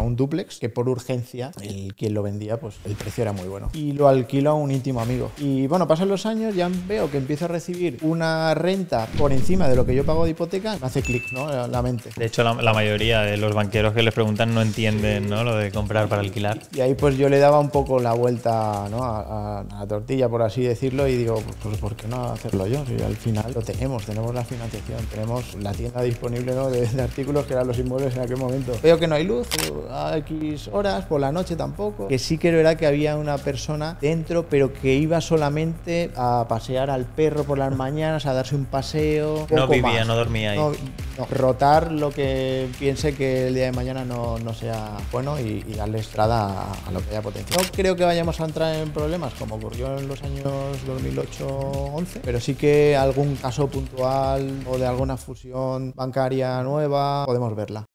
bueno, un duplex, que por urgencia, el quien lo vendía, pues el precio era muy bueno. Y lo alquilo a un íntimo amigo. Y bueno, pasan los años, ya veo que empiezo a recibir una renta por encima de lo que yo pago de hipoteca, me hace clic, ¿no? La mente. De hecho, la, la mayoría de los banqueros que les preguntan no entienden ¿no? lo de comprar para alquilar. Y ahí pues yo le daba un poco la vuelta ¿no? a, a- a la tortilla, por así decirlo, y digo, pues, pues, ¿por qué no hacerlo yo? Si al final lo tenemos, tenemos la financiación, tenemos la tienda disponible ¿no? de, de artículos que eran los inmuebles en aquel momento. Veo que no hay luz a X horas, por la noche tampoco. Que sí que era que había una persona dentro, pero que iba solamente a pasear al perro por las mañanas, a darse un paseo. No vivía, más. no dormía ahí. No, no, rotar lo que piense que el día de mañana no, no sea bueno y, y darle estrada a, a lo que haya potencia. No creo que vayamos a entrar en problemas como ocurrió en los años 2008-11, pero sí que algún caso puntual o de alguna fusión bancaria nueva podemos verla.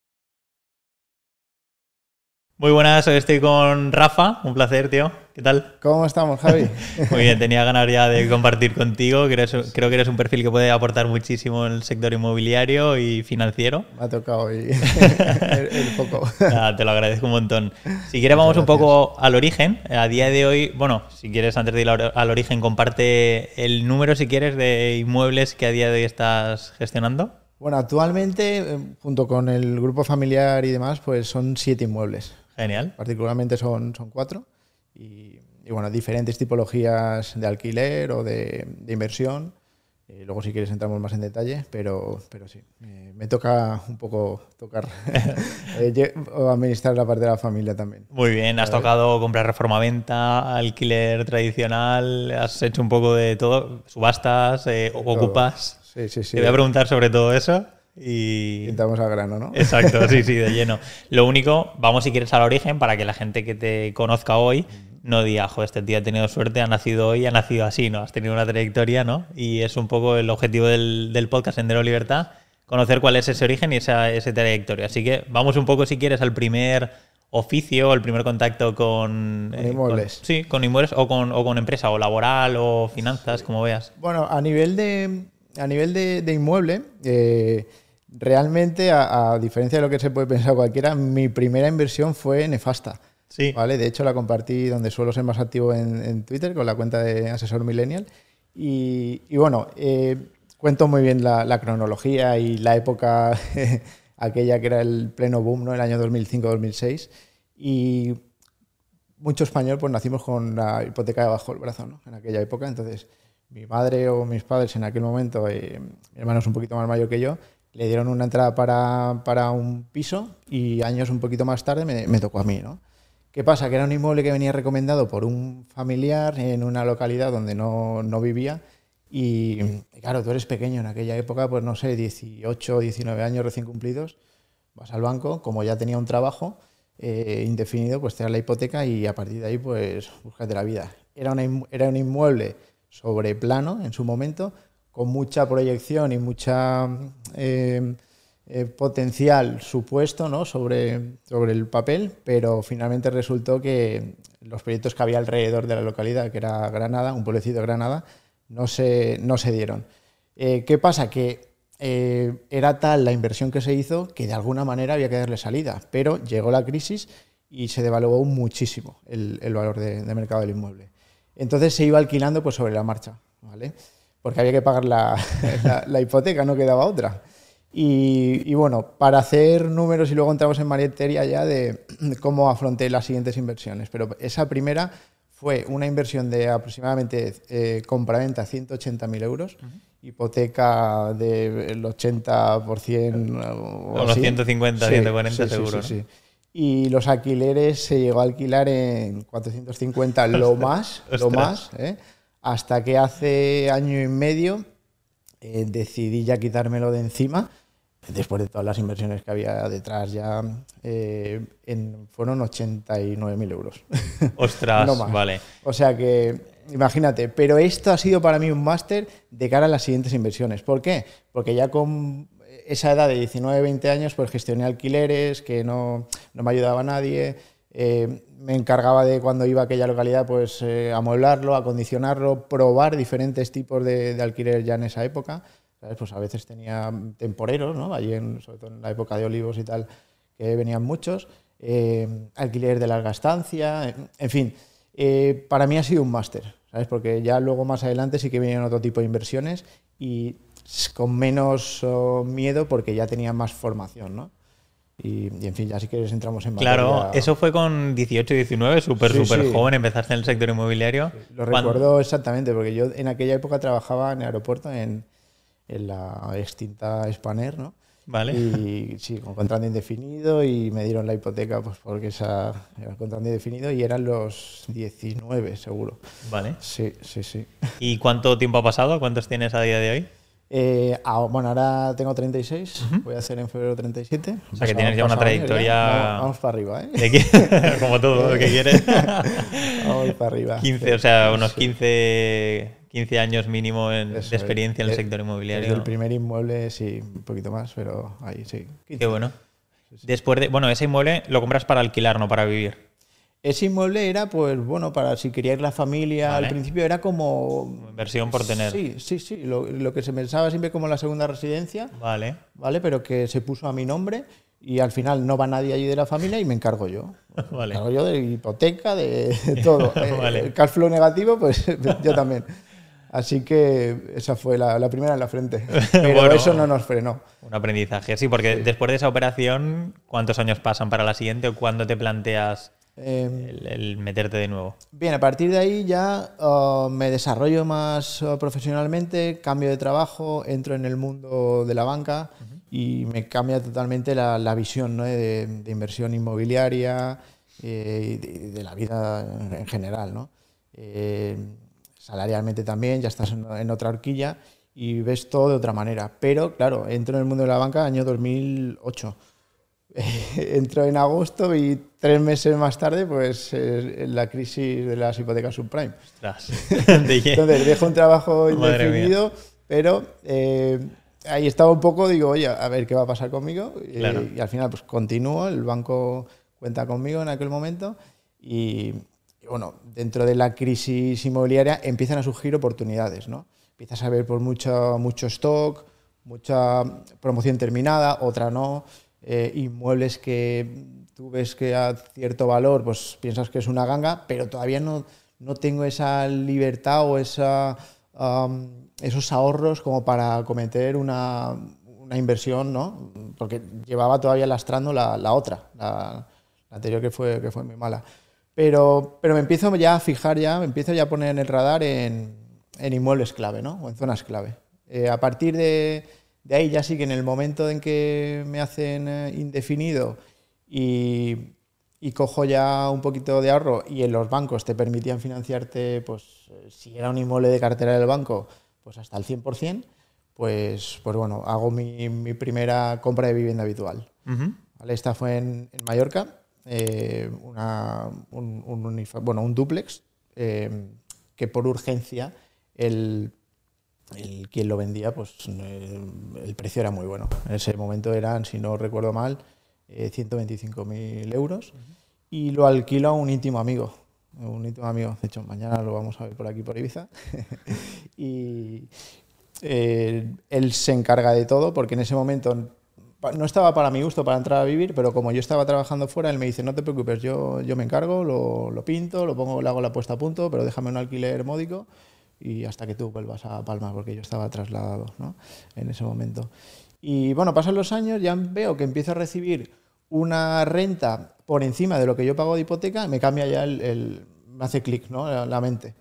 Muy buenas, hoy estoy con Rafa. Un placer, tío. ¿Qué tal? ¿Cómo estamos, Javi? Muy bien, tenía ganas ya de compartir contigo. Creo, creo que eres un perfil que puede aportar muchísimo en el sector inmobiliario y financiero. Me ha tocado el. Nada, te lo agradezco un montón. Si quieres, vamos un poco al origen. A día de hoy, bueno, si quieres, antes de ir al al origen, comparte el número, si quieres, de inmuebles que a día de hoy estás gestionando. Bueno, actualmente, eh, junto con el grupo familiar y demás, pues son siete inmuebles. Genial. Particularmente son, son cuatro. Y, y, bueno, diferentes tipologías de alquiler o de, de inversión. Eh, luego, si quieres, entramos más en detalle, pero, pero sí, eh, me toca un poco tocar eh, administrar la parte de la familia también. Muy bien, has tocado comprar reforma-venta, alquiler tradicional, has hecho un poco de todo, subastas, eh, ocupas. Sí, sí, sí. Te voy a preguntar sobre todo eso y... Pintamos al grano, ¿no? Exacto, sí, sí, de lleno. Lo único, vamos si quieres al origen para que la gente que te conozca hoy no diga, joder, este tío ha tenido suerte, ha nacido hoy, ha nacido así, ¿no? Has tenido una trayectoria, ¿no? Y es un poco el objetivo del, del podcast Sendero Libertad, conocer cuál es ese origen y esa, esa trayectoria. Así que vamos un poco, si quieres, al primer oficio, el primer contacto con... Con inmuebles. sí, con inmuebles o con, o con empresa, o laboral, o finanzas, como veas. Bueno, a nivel de, a nivel de, de inmueble, eh, realmente, a, a diferencia de lo que se puede pensar cualquiera, mi primera inversión fue nefasta. Sí. ¿vale? De hecho, la compartí donde suelo ser más activo en, en Twitter, con la cuenta de Asesor Millennial. Y, y bueno, eh, cuento muy bien la, la cronología y la época aquella que era el pleno boom, ¿no? el año 2005-2006. Y mucho español, pues nacimos con la hipoteca debajo del brazo, ¿no? En aquella época. Entonces, mi madre o mis padres en aquel momento, eh, mi hermano es un poquito más mayor que yo, le dieron una entrada para, para un piso y años un poquito más tarde me, tocó a mí, ¿no? ¿Qué pasa? Que era un inmueble que venía recomendado por un familiar en una localidad donde no, no vivía y, claro, tú eres pequeño en aquella época, pues no sé, 18, 19 años recién cumplidos, vas al banco, como ya tenía un trabajo eh, indefinido, pues te dan la hipoteca y a partir de ahí, pues búscate la vida. Era, una era un inmueble sobre plano en su momento, con mucha proyección y mucha eh, eh, potencial supuesto ¿no? sobre, sobre el papel, pero finalmente resultó que los proyectos que había alrededor de la localidad, que era Granada, un pueblecito de Granada, no se, no se dieron. Eh, ¿Qué pasa? Que era tal la inversión que se hizo que de alguna manera había que darle salida, pero llegó la crisis y se devaluó muchísimo el, el valor de, de mercado del inmueble. Entonces se iba alquilando pues, sobre la marcha, ¿vale? Porque había que pagar la, la- la hipoteca, no quedaba otra. Y, y bueno, para hacer números y luego entramos en materia ya de cómo afronté las siguientes inversiones. Pero esa primera fue una inversión de aproximadamente eh, compraventa 180.000 euros, hipoteca del 80% o así. 150, 140 seguro, Sí, sí. Y los alquileres se llegó a alquilar en 450 lo más, lo más, ¿eh? Hasta que hace año y medio eh, decidí ya quitármelo de encima, después de todas las inversiones que había detrás ya, eh, en- fueron 89.000 euros. Ostras, No más. vale. O sea que, imagínate, pero esto ha sido para mí un máster de cara a las siguientes inversiones. ¿Por qué? Porque ya con esa edad de 19, 20 años, pues gestioné alquileres, que no, no me ayudaba nadie. Eh, me encargaba de cuando iba a aquella localidad, pues eh, amueblarlo, acondicionarlo, probar diferentes tipos de, de alquiler ya en esa época. Pues a veces tenía temporeros, ¿no? Allí, en, sobre todo en la época de olivos y tal, que venían muchos. eh, alquiler de larga estancia, en fin. Eh, para mí ha sido un máster, ¿sabes? Porque ya luego más adelante sí que vinieron otro tipo de inversiones y con menos oh, miedo porque ya tenía más formación, ¿no? Y, en fin, ya si quieres entramos en materia. Claro, eso fue con 18, 19, súper, súper joven, empezaste en el sector inmobiliario. lo recuerdo exactamente, porque yo en aquella época trabajaba en el aeropuerto, en, en la extinta Spanair, ¿no? Vale. Y sí, con contrato indefinido y me dieron la hipoteca pues porque esa era contrato indefinido y eran los 19 seguro. Vale. Sí, sí, sí. ¿Y cuánto tiempo ha pasado? ¿Cuántos tienes a día de hoy? Eh, ah, bueno, ahora tengo 36, voy a hacer en febrero 37. O sea que tienes ya una trayectoria. Vamos, para arriba, ¿eh? Como todo lo que quieres. vamos para arriba. 15, o sea, unos 15, 15 años mínimo en, de experiencia en el sector inmobiliario. el primer inmueble, sí, un poquito más, pero ahí sí. Qué bueno. Después de. Bueno, ese inmueble lo compras para alquilar, no para vivir. Ese inmueble era, pues bueno, para si quería ir la familia, al principio era como... Inversión por tener. Sí, sí, sí, lo, que se pensaba siempre como la segunda residencia. Vale. Vale, pero que se puso a mi nombre y al final no va nadie allí de la familia y me encargo yo. Vale. Me encargo yo de hipoteca, de, todo. vale. El cash flow negativo, pues yo también. Así que esa fue la, primera en la frente. Pero eso no nos frenó. Un aprendizaje, sí, porque después de esa operación, ¿cuántos años pasan para la siguiente o cuándo te planteas Em, el, meterte de nuevo. Bien, a partir de ahí ya uh, me desarrollo más uh, profesionalmente, cambio de trabajo, entro en el mundo de la banca y me cambia totalmente la, visión de, inversión inmobiliaria eh, y de, la vida en general. ¿no? Eh, salarialmente también, ya estás en, en, otra horquilla y ves todo de otra manera. Pero claro, entro en el mundo de la banca año 2008 entró en agosto y tres meses más tarde, pues eh, la crisis de las hipotecas subprime. Entonces dejo un trabajo indefinido, pero eh, ahí estaba un poco, digo, oye, a ver qué va a pasar conmigo. Y, al final, pues continúo, el banco cuenta conmigo en aquel momento y, bueno, dentro de la crisis inmobiliaria empiezan a surgir oportunidades, ¿no? Empiezas a ver por mucho, mucho stock, mucha promoción terminada, otra no. Eh, inmuebles que tú ves que a cierto valor, pues piensas que es una ganga, pero todavía no, no tengo esa libertad o esa, esos ahorros como para cometer una, una, inversión, ¿no? Porque llevaba todavía lastrando la, la otra, la, anterior que fue, que fue muy mala. Pero, pero me empiezo ya a fijar, ya, me empiezo ya a poner en el radar en, inmuebles clave, ¿no? O en zonas clave. Eh, a partir de de ahí ya sí que en el momento en que me hacen eh, indefinido y, cojo ya un poquito de ahorro y en los bancos te permitían financiarte, pues eh, si era un inmueble de cartera del banco, pues hasta el 100%, pues, pues bueno, hago mi, primera compra de vivienda habitual. Esta fue en, Mallorca, eh, un, bueno, un duplex, que por urgencia el el, quien lo vendía, pues el, precio era muy bueno. En ese momento eran, si no recuerdo mal, 125.000 eh, euros y lo alquilo a un íntimo amigo. Un íntimo amigo, de hecho, mañana lo vamos a ver por aquí, por Ibiza. y eh, él se encarga de todo porque en ese momento no estaba para mi gusto para entrar a vivir, pero como yo estaba trabajando fuera, él me dice, no te preocupes, yo, yo me encargo, lo, lo pinto, lo pongo, le hago la puesta a punto, pero déjame un alquiler módico y hasta que tú vuelvas a Palma, porque yo estaba trasladado ¿no? en ese momento. Y bueno, pasan los años, ya veo que empiezo a recibir una renta por encima de lo que yo pago de hipoteca, me cambia ya el, me hace clic ¿no? la, mente.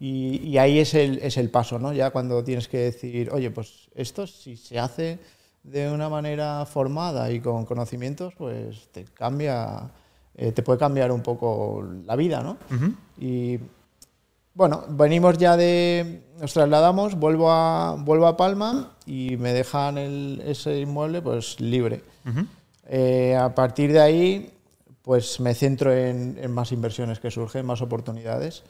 Y, y, ahí es el, es el paso, ¿no? Ya cuando tienes que decir, oye, pues esto si se hace de una manera formada y con conocimientos, pues te cambia, eh, te puede cambiar un poco la vida, ¿no? Y bueno, venimos ya de. Nos trasladamos, vuelvo a, vuelvo a Palma y me dejan ese inmueble pues libre. Eh, a partir de ahí, pues me centro en, más inversiones que surgen, más oportunidades.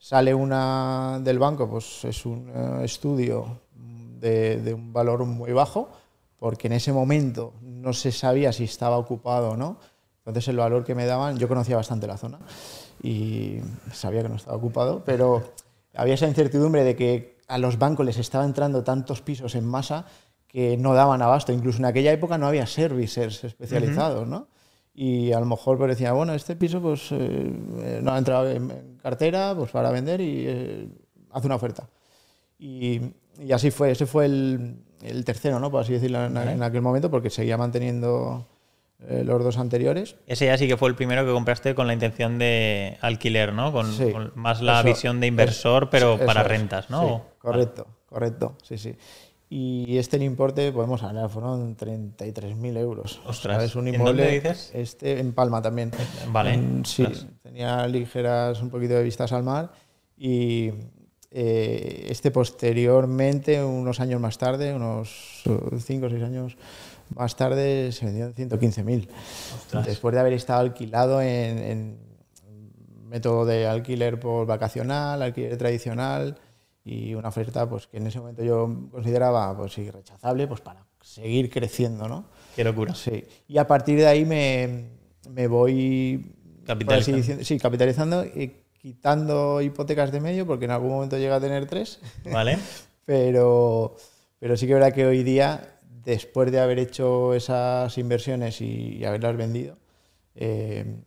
Sale una del banco, pues es un eh, estudio de, de, un valor muy bajo, porque en ese momento no se sabía si estaba ocupado o no. Entonces el valor que me daban, yo conocía bastante la zona y sabía que no estaba ocupado, pero había esa incertidumbre de que a los bancos les estaba entrando tantos pisos en masa que no daban abasto. Incluso en aquella época no había servicers especializados, ¿no? y a lo mejor pues decía, bueno, este piso pues eh, no ha entrado en, cartera pues para vender y eh, hace una oferta. Y, y, así fue, ese fue el, el tercero, ¿no? Por así decirlo, en, en aquel momento, porque seguía manteniendo eh, los dos anteriores. Ese ya sí que fue el primero que compraste con la intención de alquiler, ¿no? Con, Sí. con más la Eso- visión de inversor, pero para es, rentas, ¿no? sí, correcto, correcto, sí, sí. Y este el importe, podemos hablar, fueron 33.000 euros. Ostras, ¿sabes? Un ¿en inmueble, dónde dices? Este en Palma también. Vale. En- sí, Ostras. tenía ligeras un poquito de vistas al mar y eh, este posteriormente, unos años más tarde, unos 5 o 6 años más tarde, se vendió en 115.000. Ostras. Después de haber estado alquilado en, en método de alquiler por vacacional, alquiler tradicional y una oferta pues que en ese momento yo consideraba pues irrechazable pues para seguir creciendo, ¿no? Qué locura. Sí. Y a partir de ahí me, me voy así Capitalizando. sí, capitalizando y quitando hipotecas de medio porque en algún momento llega a tener tres. ¿Vale? Pero, pero sí que es verdad que hoy día, después de haber hecho esas inversiones y, y haberlas vendido, eh,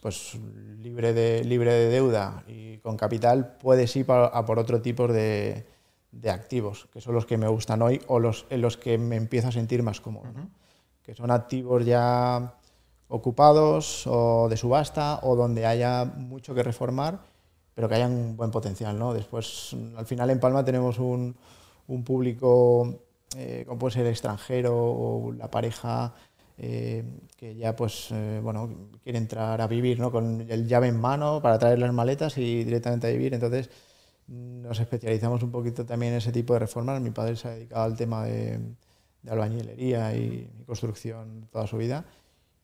pues libre de, libre de deuda y con capital, puedes ir a por otro tipo de, de activos, que son los que me gustan hoy o los en los que me empiezo a sentir más cómodo. ¿no? Que son activos ya ocupados o de subasta o donde haya mucho que reformar, pero que haya un buen potencial. ¿no? Después, al final en Palma tenemos un, un público, eh, como puede ser extranjero o la pareja, eh, que ya pues eh, bueno quiere entrar a vivir ¿no? con el llave en mano para traer las maletas y directamente a vivir. Entonces nos especializamos un poquito también en ese tipo de reformas. Mi padre se ha dedicado al tema de, de albañilería y construcción toda su vida.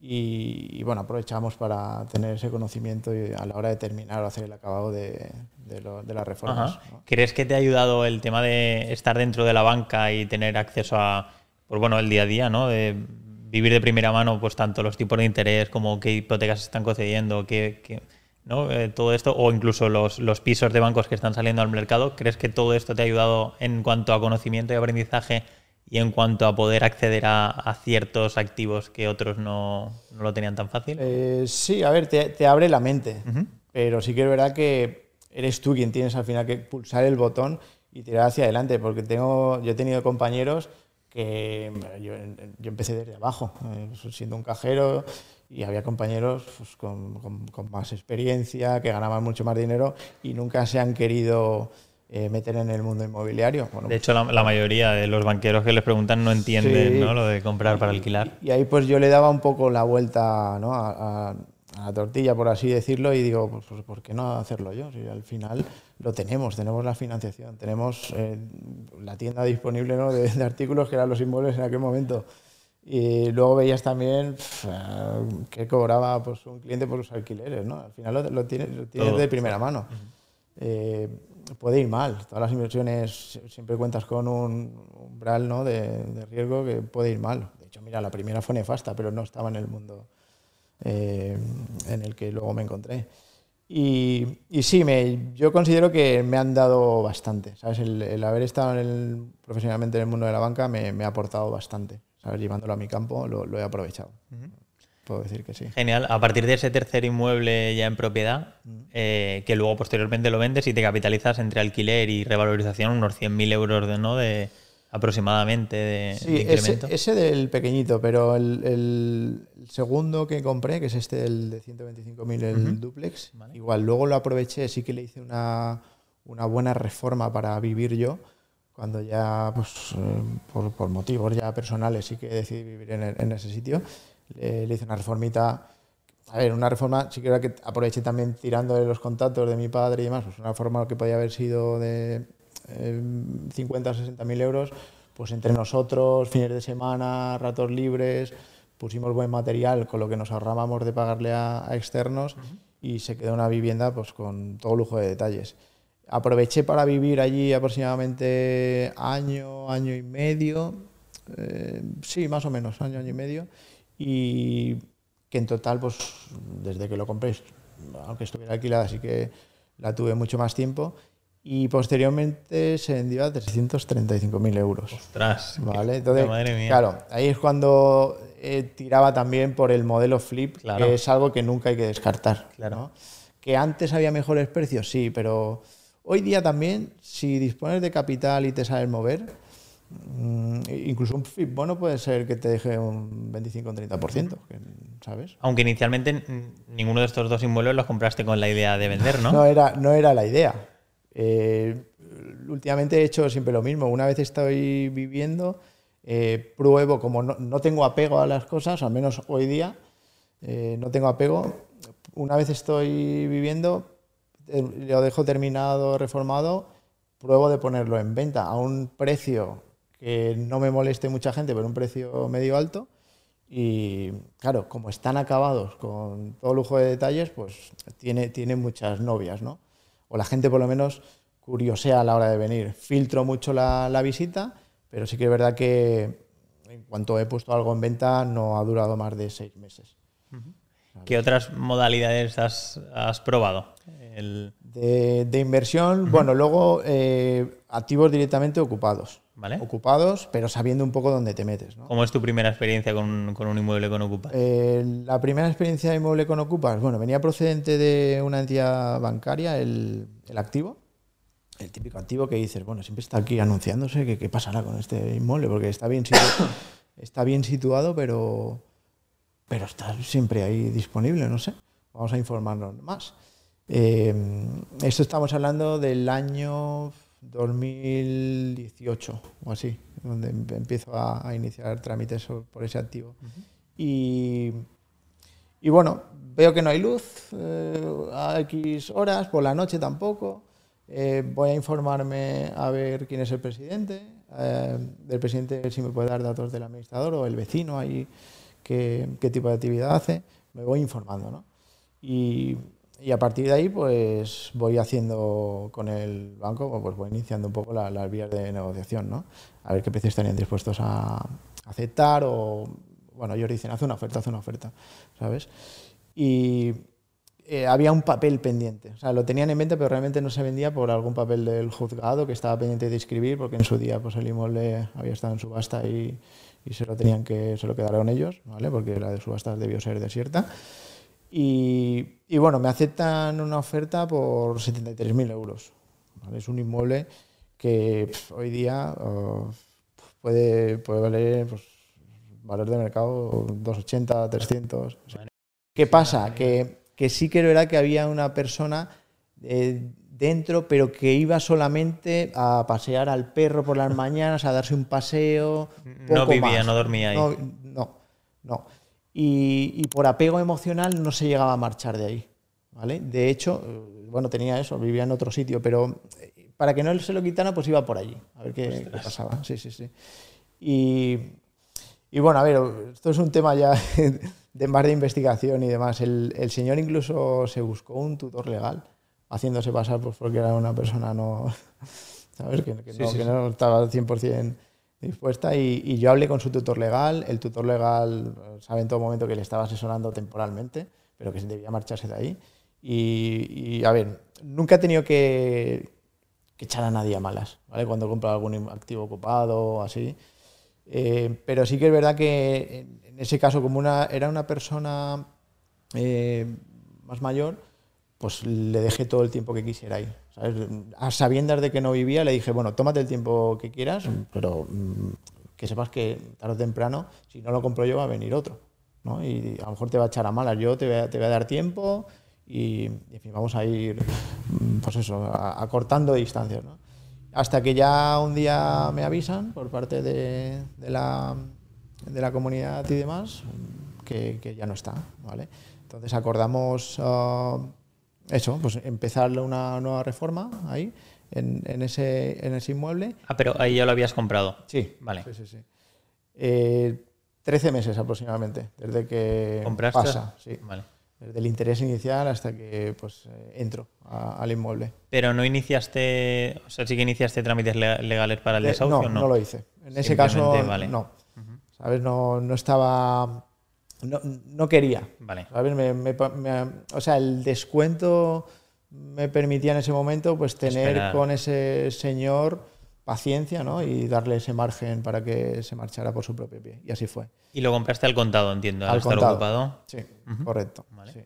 Y, y, bueno, aprovechamos para tener ese conocimiento y a la hora de terminar o hacer el acabado de, de, lo- de las reformas. ¿Crees que te ha ayudado el tema de estar dentro de la banca y tener acceso a, pues bueno, el día a día, ¿no? De vivir de primera mano, pues tanto los tipos de interés como qué hipotecas se están concediendo, qué, qué- ¿no? Eh, todo esto, o incluso los, los pisos de bancos que están saliendo al mercado. ¿Crees que todo esto te ha ayudado en cuanto a conocimiento y aprendizaje y en cuanto a poder acceder a, a ciertos activos que otros no, no lo tenían tan fácil? Eh, sí, a ver, te, te abre la mente, Ujú. pero sí que es verdad que eres tú quien tienes al final que pulsar el botón y tirar hacia adelante, porque tengo, yo he tenido compañeros que yo, yo empecé desde abajo, eh, siendo un cajero, y había compañeros pues, con, con- con más experiencia, que ganaban mucho más dinero y nunca se han querido eh, meter en el mundo inmobiliario. Bueno, De hecho, la, la mayoría de los banqueros que les preguntan no entienden Sí. ¿no? lo de comprar para alquilar. Y ahí pues yo le daba un poco la vuelta ¿no? a, a- a la tortilla, por así decirlo, y digo, pues, pues, ¿por qué no hacerlo yo? Si al final lo tenemos, tenemos la financiación, tenemos eh, la tienda disponible ¿no? de, de artículos que eran los inmuebles en aquel momento. Y luego veías también pf, eh, que cobraba pues, un cliente por los alquileres, ¿no? Al final lo, lo tienes, lo tienes de primera mano. Eh, puede ir mal. Todas las inversiones siempre cuentas con un umbral ¿no? de, de riesgo que puede ir mal. De hecho, mira, la primera fue nefasta, pero no estaba en el mundo eh, en el que luego me encontré. Y, y sí, me, yo considero que me han dado bastante. ¿sabes? El, el haber estado en el- profesionalmente en el mundo de la banca me, me ha aportado bastante. ¿sabes? Llevándolo a mi campo lo, lo he aprovechado. Puedo decir que sí. Genial. A partir de ese tercer inmueble ya en propiedad, eh, que luego posteriormente lo vendes y te capitalizas entre alquiler y revalorización unos 100.000 euros de, ¿no? de aproximadamente de, Sí, de ese, incremento. ese del pequeñito, pero el, el- segundo que compré, que es este el de 125.000, el duplex, Vale. igual luego lo aproveché, sí que le hice una, una buena reforma para vivir yo, cuando ya, pues, eh, por, por motivos ya personales, sí que decidí vivir en, en ese sitio. Le, le hice una reformita, a ver, una reforma, sí que era que aproveché también tirando de los contactos de mi padre y demás, pues una reforma que podía haber sido de eh, 50 o 60 mil euros, pues entre nosotros, fines de semana, ratos libres, pusimos buen material con lo que nos ahorrábamos de pagarle a, a externos y se quedó una vivienda pues con todo lujo de detalles. Aproveché para vivir allí aproximadamente año, año y medio, eh, sí, más o menos, año, año y medio, y que en total, pues desde que lo compré, aunque estuviera alquilada, sí que la tuve mucho más tiempo y posteriormente se vendió a 335.000 euros. Ostras. ¿Vale? Entonces, claro, ahí es cuando eh, tiraba también por el modelo flip, que es algo que nunca hay que descartar. Claro. Que antes había mejores precios, sí, pero hoy día también, si dispones de capital y te sabes mover, incluso un flip bueno puede ser que te deje un 25 o 30%, ¿sabes? Aunque inicialmente ninguno de estos dos inmuebles los compraste con la idea de vender, ¿no? no, era, no era la idea. Eh, últimamente he hecho siempre lo mismo. Una vez estoy viviendo, eh, pruebo, como no, tengo apego a las cosas, al menos hoy día, eh, no tengo apego. Una vez estoy viviendo, lo dejo terminado, reformado, pruebo de ponerlo en venta a un precio que no me moleste mucha gente, pero un precio medio alto. Y claro, como están acabados con todo lujo de detalles, pues tiene, tiene muchas novias, ¿no? o la gente por lo menos curiosea a la hora de venir. Filtro mucho la, visita, pero sí que es verdad que en cuanto he puesto algo en venta no ha durado más de seis meses. ¿Qué otras modalidades has, probado? De, inversión, bueno, luego eh, activos directamente ocupados. Ocupados, pero sabiendo un poco dónde te metes. ¿Cómo es tu primera experiencia con, un inmueble con Ocupas? Eh, la primera experiencia de inmueble con Ocupas, bueno, venía procedente de una entidad bancaria, el, activo, el típico activo que dices, bueno, siempre está aquí anunciándose que qué pasará con este inmueble, porque está bien, situado, está bien situado, pero, pero está siempre ahí disponible, no sé. Vamos a informarnos más. Eh, esto estamos hablando del año 2018 o así, donde em, empiezo a, iniciar trámites por ese activo. y, y, bueno, veo que no hay luz eh, a X horas, por la noche tampoco. Eh, voy a informarme a ver quién es el presidente, eh, del presidente si me puede dar datos del administrador o el vecino ahí, qué, qué tipo de actividad hace. Me voy informando, ¿no? Y, y a partir de ahí, pues voy haciendo con el banco, pues voy iniciando un poco las vías de negociación, ¿no? A ver qué precios estarían dispuestos a aceptar o, bueno, ellos dicen, haz una oferta, haz una oferta, ¿sabes? Y eh, había un papel pendiente, o sea, lo tenían en mente, pero realmente no se vendía por algún papel del juzgado que estaba pendiente de escribir, porque en su día, pues el inmueble había estado en subasta y, y se lo tenían que, se lo quedaron ellos, ¿vale? Porque la de subasta debió ser desierta. Y, bueno, me aceptan una oferta por 73.000 euros. Es un inmueble que hoy día oh, puede, puede valer pues, valor de mercado 280, 300. ¿Qué pasa? Que, que, sí que era que había una persona eh, dentro, pero que iba solamente a pasear al perro por las mañanas, a darse un paseo. no vivía, no dormía ahí. No, no. no y, por apego emocional no se llegaba a marchar de ahí. ¿vale? De hecho, eh, bueno, tenía eso, vivía en otro sitio, pero eh, para que no se lo quitara, pues iba por allí, a ver qué, pasaba. Sí, sí, sí. Y, y, bueno, a ver, esto es un tema ya de más de investigación y demás. El, el señor incluso se buscó un tutor legal, haciéndose pasar pues, porque era una persona no, ¿sabes? Que, no, que no estaba al 100% dispuesta y, yo hablé con su tutor legal. El tutor legal sabe en todo momento que le estaba asesorando temporalmente, pero que debía marcharse de ahí. Y, a ver, nunca he tenido que, echar a nadie a malas, ¿vale? Cuando he comprado algún activo ocupado o así. Eh, pero sí que es verdad que en, ese caso, como una, era una persona eh, más mayor, pues le dejé todo el tiempo que quisiera ahí. A sabiendas de que no vivía, le dije, bueno, tómate el tiempo que quieras, pero mm, que sepas que tarde o temprano, si no lo compro yo, va a venir otro. ¿no? Y a lo mejor te va a echar a malas. Yo te voy a, te voy a dar tiempo y, vamos a ir, mm, pues eso, acortando distancias. ¿no? Hasta que ya un día me avisan por parte de, de, la, de la, comunidad y demás que, que, ya no está. ¿vale? Entonces acordamos... Ah, eso, pues empezar una nueva reforma ahí, en, en, ese, en ese inmueble. Ah, pero ahí ya lo habías comprado. Sí, vale. Sí, sí, sí. Eh, 13 meses aproximadamente, desde que ¿Compraste? pasa. Sí. Vale. Desde el interés inicial hasta que pues eh, entro al inmueble. Pero no iniciaste, o sea, sí que iniciaste trámites legales para el eh, desahucio, no, no, lo hice. En ese caso, vale. no. ¿Sabes? No, no estaba no, no quería. Vale. o sea, el descuento me permitía en ese momento pues tener Esperar. con ese señor paciencia ¿no? y darle ese margen para que se marchara por su propio pie. Y así fue. Y lo compraste al contado, entiendo, al, Al estar contado. ocupado. Sí, correcto. Vale. sí.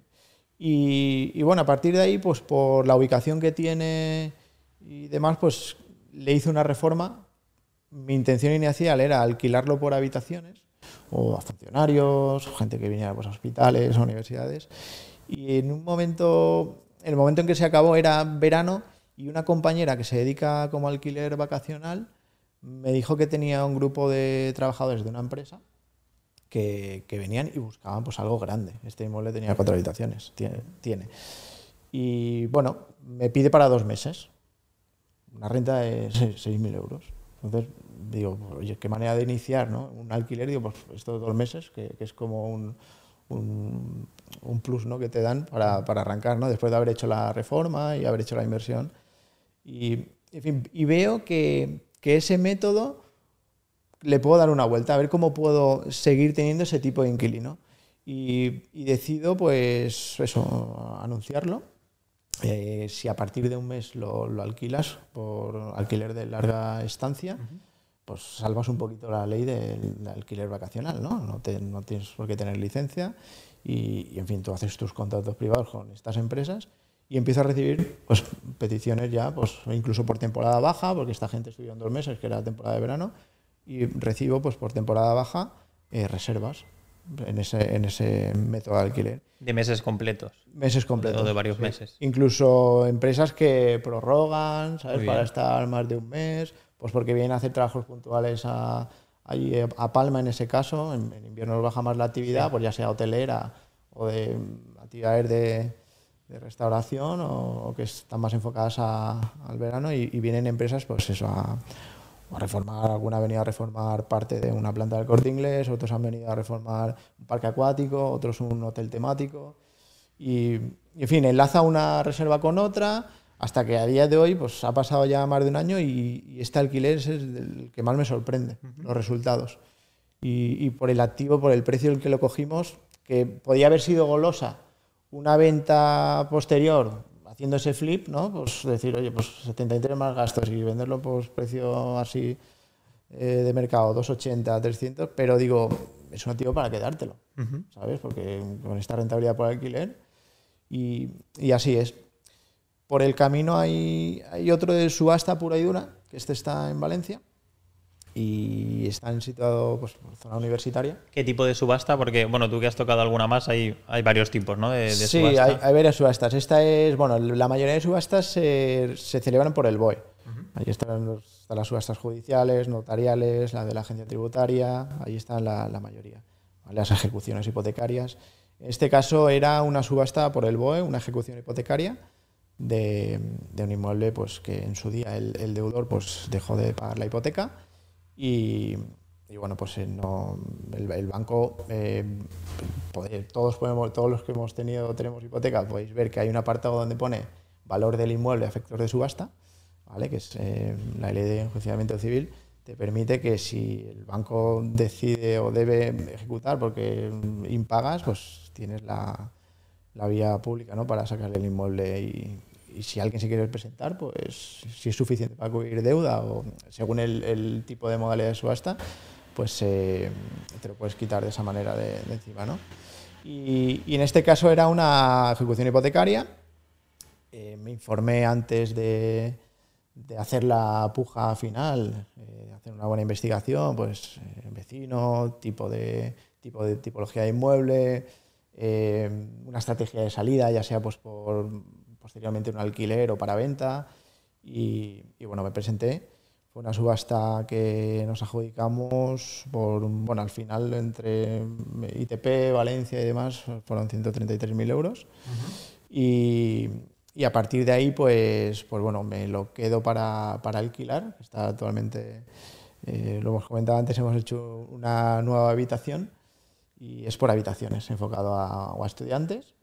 Y, y bueno, a partir de ahí, pues por la ubicación que tiene y demás, pues le hice una reforma. Mi intención inicial era alquilarlo por habitaciones o a funcionarios, gente que viniera pues, a hospitales, a universidades. Y en un momento, el momento en que se acabó era verano y una compañera que se dedica como alquiler vacacional me dijo que tenía un grupo de trabajadores de una empresa que, que venían y buscaban pues algo grande. Este inmueble tenía cuatro habitaciones, tiene. tiene. Y bueno, me pide para dos meses. Una renta de se- 6.000 euros. Entonces digo, oye, qué manera de iniciar ¿no? un alquiler. Digo, pues estos dos meses, que, que es como un, un, un plus ¿no? que te dan para, para arrancar, ¿no? después de haber hecho la reforma y haber hecho la inversión. Y, en fin, y veo que, que ese método le puedo dar una vuelta, a ver cómo puedo seguir teniendo ese tipo de inquilino. Y, y decido, pues, eso, anunciarlo. Eh, si a partir de un mes lo, lo alquilas por alquiler de larga estancia, pues salvas un poquito la ley del, alquiler vacacional, ¿no? No, te- no tienes por qué tener licencia y, y, en fin, tú haces tus contratos privados con estas empresas y empiezas a recibir pues, peticiones ya, pues incluso por temporada baja, porque esta gente estudió en dos meses, que era la temporada de verano, y recibo pues por temporada baja eh, reservas en ese, en ese método de alquiler. De meses completos. Meses completos. O de varios sí. meses. Incluso empresas que prorrogan, ¿sabes? Para estar más de un mes, pues porque vienen a hacer trabajos puntuales a, allí eh, a Palma en ese caso. En, en invierno baja más la actividad, pues ya sea hotelera o de mm, actividades de, de restauración o, o que están más enfocadas a- al verano y, y vienen empresas, pues eso, a, a reformar, alguna ha venido a reformar parte de una planta del corte inglés, otros han venido a reformar un parque acuático, otros un hotel temático. Y, y, en fin, enlaza una reserva con otra hasta que a día de hoy pues, ha pasado ya más de un año y, y este alquiler es el que más me sorprende, los resultados. Y, y por el activo, por el precio en el que lo cogimos, que podía haber sido golosa una venta posterior haciendo ese flip, ¿no? Pues decir, oye, pues 73 más gastos y venderlo por precio así eh, de mercado, 280, 300, pero digo, es un activo para quedártelo, ¿sabes? Porque con esta rentabilidad por alquiler y, y así es. Por el camino hay, hay otro de subasta pura y dura, que este está en Valencia y está situado pues, por zona universitaria. ¿Qué tipo de subasta? Porque, bueno, tú que has tocado alguna más, hay, hay varios tipos, ¿no? De, de sí, subasta. hay, hay varias subastas. Esta es, bueno, la mayoría de subastas se, se celebran por el BOE. Ahí están, los- están las subastas judiciales, notariales, la de la agencia tributaria, ahí están la, la mayoría. ¿vale? Las ejecuciones hipotecarias. En este caso era una subasta por el BOE, una ejecución hipotecaria de, un inmueble pues, que en su día el, deudor pues, dejó de pagar la hipoteca y, y bueno, pues eh, no, el, banco, eh, todos, podemos, todos los que hemos tenido, tenemos hipoteca, podéis ver que hay un apartado donde pone valor del inmueble a efectos de subasta, ¿vale? que es eh, la ley de enjuiciamiento civil, te permite que si el banco decide o debe ejecutar porque impagas, pues tienes la, la vía pública ¿no? para sacar el inmueble y, si alguien se quiere presentar, pues si es suficiente para cubrir deuda o según el, tipo de modalidad de subasta, pues eh, te lo puedes quitar de esa manera de, de encima. ¿no? Y, en este caso era una ejecución hipotecaria. Eh, me informé antes de, de hacer la puja final, eh, hacer una buena investigación, pues eh, vecino, tipo de, tipo de tipología de inmueble, eh, una estrategia de salida, ya sea pues por posteriormente un alquiler o para venta. Y, y bueno, me presenté. Fue una subasta que nos adjudicamos por, bueno, al final entre ITP, Valencia y demás, fueron 133.000 euros. Y, y a partir de ahí, pues, pues bueno, me lo quedo para, para alquilar. Está actualmente, eh, lo hemos comentado antes, hemos hecho una nueva habitación y es por habitaciones, enfocado a, a estudiantes.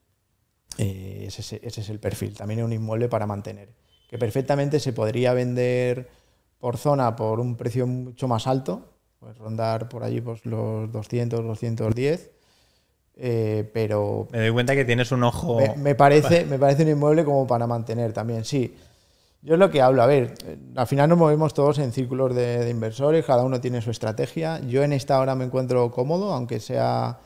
Eh, ese, es el perfil. También es un inmueble para mantener, que perfectamente se podría vender por zona por un precio mucho más alto, pues rondar por allí pues, los 200, 210, eh, pero Me doy cuenta que tienes un ojo. me, me parece, me parece un inmueble como para mantener también, sí. Yo es lo que hablo, a ver, al final nos movemos todos en círculos de, de inversores, cada uno tiene su estrategia. Yo en esta hora me encuentro cómodo, aunque sea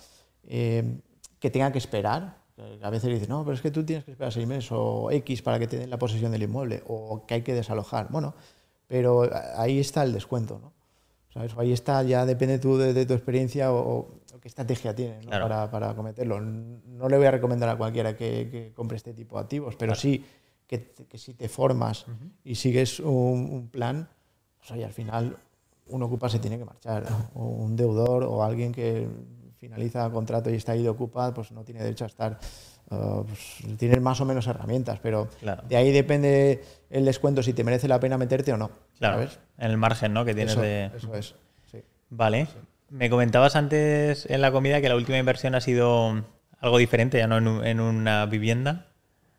eh, que tenga que esperar. A veces dicen, no, pero es que tú tienes que esperar seis meses o X para que te den la posesión del inmueble o que hay que desalojar. Bueno, pero ahí está el descuento, ¿no? ¿Sabes? Ahí está, ya depende tú de, de tu experiencia o, o qué estrategia tienes ¿no? Claro. para, para cometerlo. No le voy a recomendar a cualquiera que, que compre este tipo de activos, pero sí que, que si te formas y sigues un, un plan, pues oye, al final un ocupa se tiene que marchar, o un deudor o alguien que finaliza contrato y está ahí de ocupa, pues no tiene derecho a estar. Uh, pues, tienes más o menos herramientas, pero Claro. de ahí depende el descuento si te merece la pena meterte o no. Claro, ¿sabes? en el margen ¿no? que tienes Eso, de. eso es. sí. Vale. Me comentabas antes en la comida que la última inversión ha sido algo diferente, ya no en, un- en una vivienda.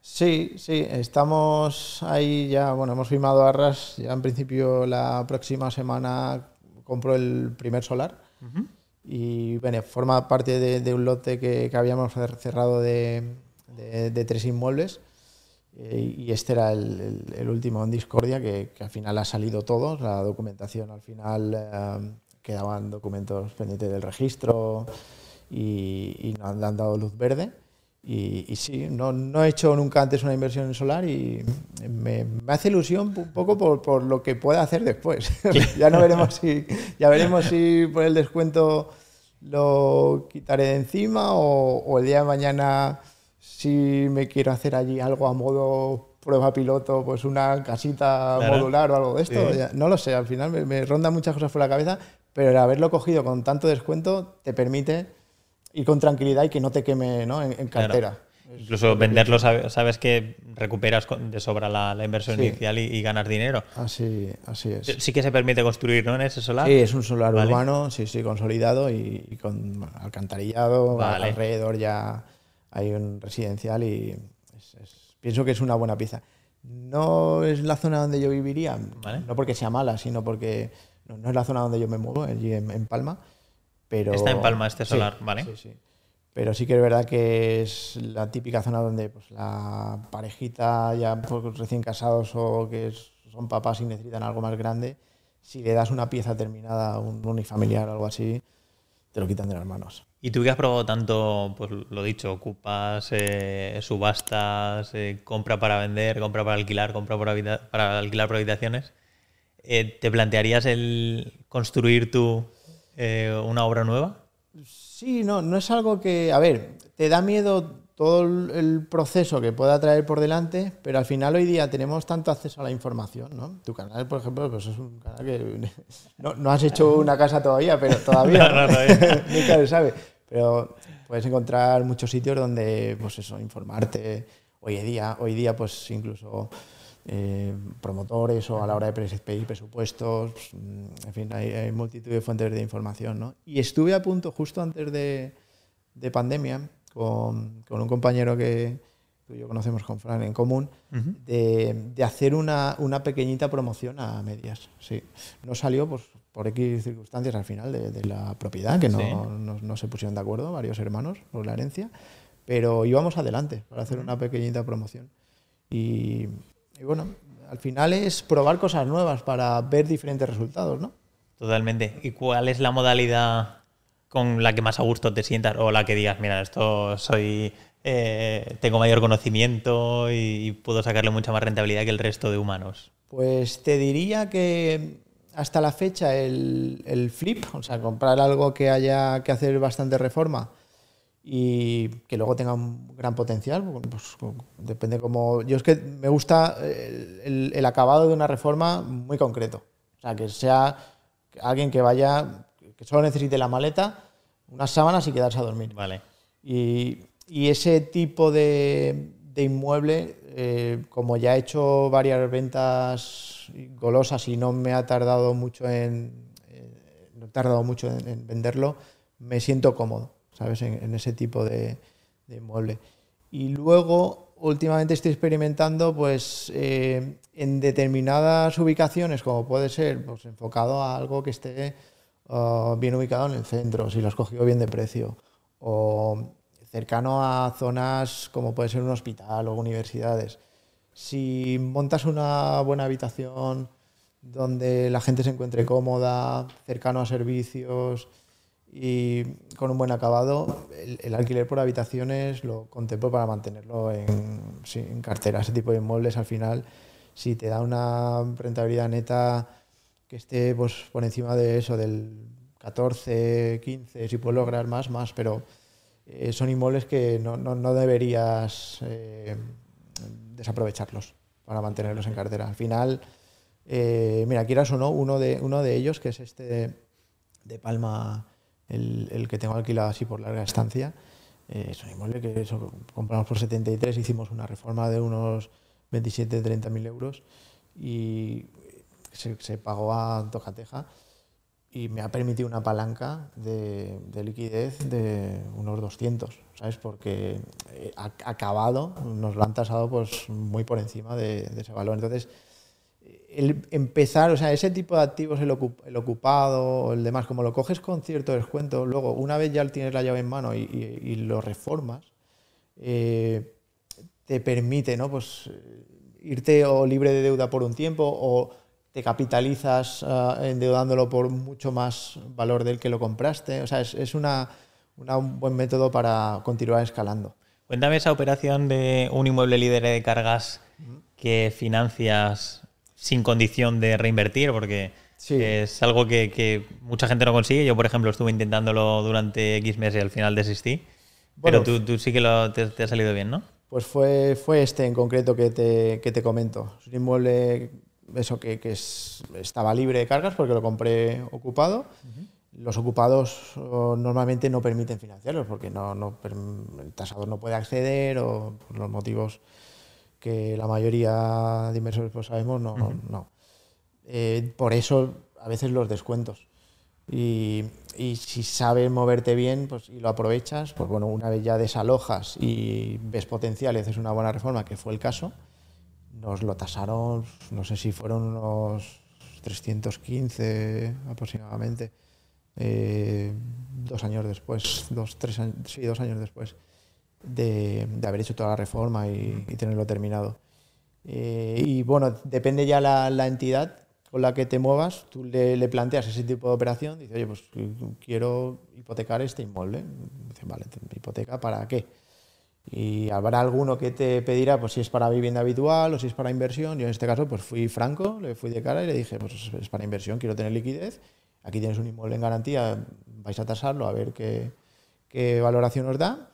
Sí, sí, estamos ahí ya, bueno, hemos firmado arras, ya en principio la próxima semana compro el primer solar. Y bueno, forma parte de, de un lote que, que habíamos cer- cerrado de, de- de tres inmuebles. Eh, y este era el, el- el último en discordia que, que al final ha salido todo, la documentación al final eh, quedaban documentos pendientes del registro y, y nos han dado luz verde. Y, y sí, no, no he hecho nunca antes una inversión en solar y me, me hace ilusión un poco por, por lo que pueda hacer después. ya no veremos si, ya veremos si por el descuento lo quitaré de encima o, o el día de mañana si me quiero hacer allí algo a modo prueba piloto, pues una casita Claro. modular o algo de esto. Sí. Ya- no lo sé, al final me, me rondan muchas cosas por la cabeza, pero el haberlo cogido con tanto descuento te permite ir con tranquilidad y que no te queme ¿no? en, en Claro. cartera. Incluso venderlo, sabe- sabes que recuperas de sobra la, la inversión Sí. inicial y, y ganas dinero. Así, así es. Sí que se permite construir, ¿no? En ese solar. Sí, es un solar Vale. urbano, sí, sí, consolidado y, y con alcantarillado. Vale. Alrededor ya hay un residencial y es- es- pienso que es una buena pieza. No es la zona donde yo viviría, Vale. no porque sea mala, sino porque no, no es la zona donde yo me muevo, allí en, en Palma. Pero, Está en Palma este Sí, solar, ¿vale? Sí, sí. Pero sí que es verdad que es la típica zona donde pues, la parejita ya pues, recién casados o que son papás y necesitan algo más grande, si le das una pieza terminada, un unifamiliar o algo así, te lo quitan de las manos. Y tú que has probado tanto, pues lo dicho, ocupas, eh, subastas, eh, compra para vender, compra para alquilar, compra para alquilar por habitaciones, eh, ¿te plantearías el construir tú eh, una obra nueva? Sí, no, no es algo que, a ver, te da miedo todo el proceso que pueda traer por delante, pero al final hoy día tenemos tanto acceso a la información, ¿no? Tu canal, por ejemplo, pues es un canal que no, no has hecho una casa todavía, pero todavía, No, no, todavía. nunca se sabe. Pero puedes encontrar muchos sitios donde, pues eso, informarte. Hoy día, hoy día pues incluso eh, promotores o a la hora de pedir presupuestos, pues, mm, en fin, hay, hay multitud de fuentes de información, ¿no? Y estuve a punto, justo antes de, de pandemia, con, con un compañero que tú y yo conocemos con Fran en común, de, de hacer una, una pequeñita promoción a medias. Sí. No salió pues, por X circunstancias al final de, de la propiedad, que no, Sí. no- no se pusieron de acuerdo varios hermanos por la herencia, pero íbamos adelante para hacer una pequeñita promoción. Y, y bueno, al final es probar cosas nuevas para ver diferentes resultados, ¿no? Totalmente. ¿Y cuál es la modalidad con la que más a gusto te sientas o la que digas, mira, esto soy, eh, tengo mayor conocimiento y, y puedo sacarle mucha más rentabilidad que el resto de humanos? Pues te diría que hasta la fecha el, el flip, o sea, comprar algo que haya que hacer bastante reforma y que luego tenga un gran potencial, pues depende como... Yo es que me gusta el, el- el acabado de una reforma muy concreto. O sea, que sea alguien que vaya, que solo necesite la maleta, unas sábanas y quedarse a dormir. Vale. Y, y ese tipo de, de inmueble, eh, como ya he hecho varias ventas golosas y no me ha tardado mucho en, eh, no he tardado mucho en, en venderlo, me siento cómodo, ¿sabes? En, en ese tipo de, de inmueble. Y luego, últimamente estoy experimentando, pues, eh, en determinadas ubicaciones, como puede ser, pues, enfocado a algo que esté ah, bien ubicado en el centro, si lo has cogido bien de precio, o cercano a zonas como puede ser un hospital o universidades. Si montas una buena habitación donde la gente se encuentre cómoda, cercano a servicios y con un buen acabado, el, alquiler por habitaciones lo contemplo para mantenerlo en, cartera. Ese tipo de inmuebles al final, si te da una rentabilidad neta que esté pues, por encima de eso, del 14, 15, si puedo lograr más, más, pero eh, son inmuebles que no, no, deberías eh, desaprovecharlos para mantenerlos en cartera. Al final, eh, mira, quieras o no, uno de, uno de ellos, que es este de, Palma, el, que tengo alquilado así por larga estancia, es un inmueble que compramos por 73, hicimos una reforma de unos 27, 30 mil euros y se, pagó a tocateja y me ha permitido una palanca de, liquidez de unos 200, ¿sabes? Porque eh, acabado nos lo han tasado pues, muy por encima de, ese valor. Entonces, el empezar, o sea, ese tipo de activos, el, ocupado, el demás, como lo coges con cierto descuento, luego, una vez ya tienes la llave en mano y, lo reformas, eh, te permite, ¿no? Pues irte o libre de deuda por un tiempo o te capitalizas uh, endeudándolo por mucho más valor del que lo compraste. O sea, es, es una, un buen método para continuar escalando. Cuéntame esa operación de un inmueble líder de cargas que financias sin condición de reinvertir, porque es algo que, mucha gente no consigue. Yo, por ejemplo, estuve intentándolo durante X meses y al final desistí. pero tú, tú, sí que lo, te, ha salido bien, ¿no? Pues fue, fue este en concreto que te, que te comento. Es un inmueble eso que, estaba libre de cargas porque lo compré ocupado. Los ocupados normalmente no permiten financiarlos porque no, el tasador no puede acceder o por los motivos que la mayoría de inversores pues sabemos, no. no. Eh, por eso a veces los descuentos. Y, y, si sabes moverte bien pues, y lo aprovechas, pues bueno, una vez ya desalojas y ves potencial y haces una buena reforma, que fue el caso, nos lo tasaron, no sé si fueron unos 315 aproximadamente, eh, dos años después, dos, tres años, sí, dos años después de, haber hecho toda la reforma y, tenerlo terminado. Eh, y bueno, depende ya la, la, entidad con la que te muevas, tú le, le, planteas ese tipo de operación, dice, oye, pues quiero hipotecar este inmueble. Dice, vale, ¿hipoteca para qué? Y habrá alguno que te pedirá pues si es para vivienda habitual o si es para inversión. Yo en este caso pues fui franco, le fui de cara y le dije, pues es para inversión, quiero tener liquidez. Aquí tienes un inmueble en garantía, vais a tasarlo a ver qué, qué valoración os da.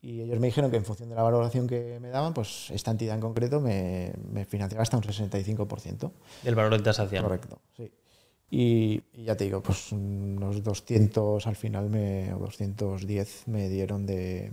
Y ellos me dijeron que en función de la valoración que me daban, pues esta entidad en concreto me, me financiaba hasta un 65%. Del valor de tasación. Correcto, sí. Y, y, ya te digo, pues unos 200 al final, me, o 210 me dieron de,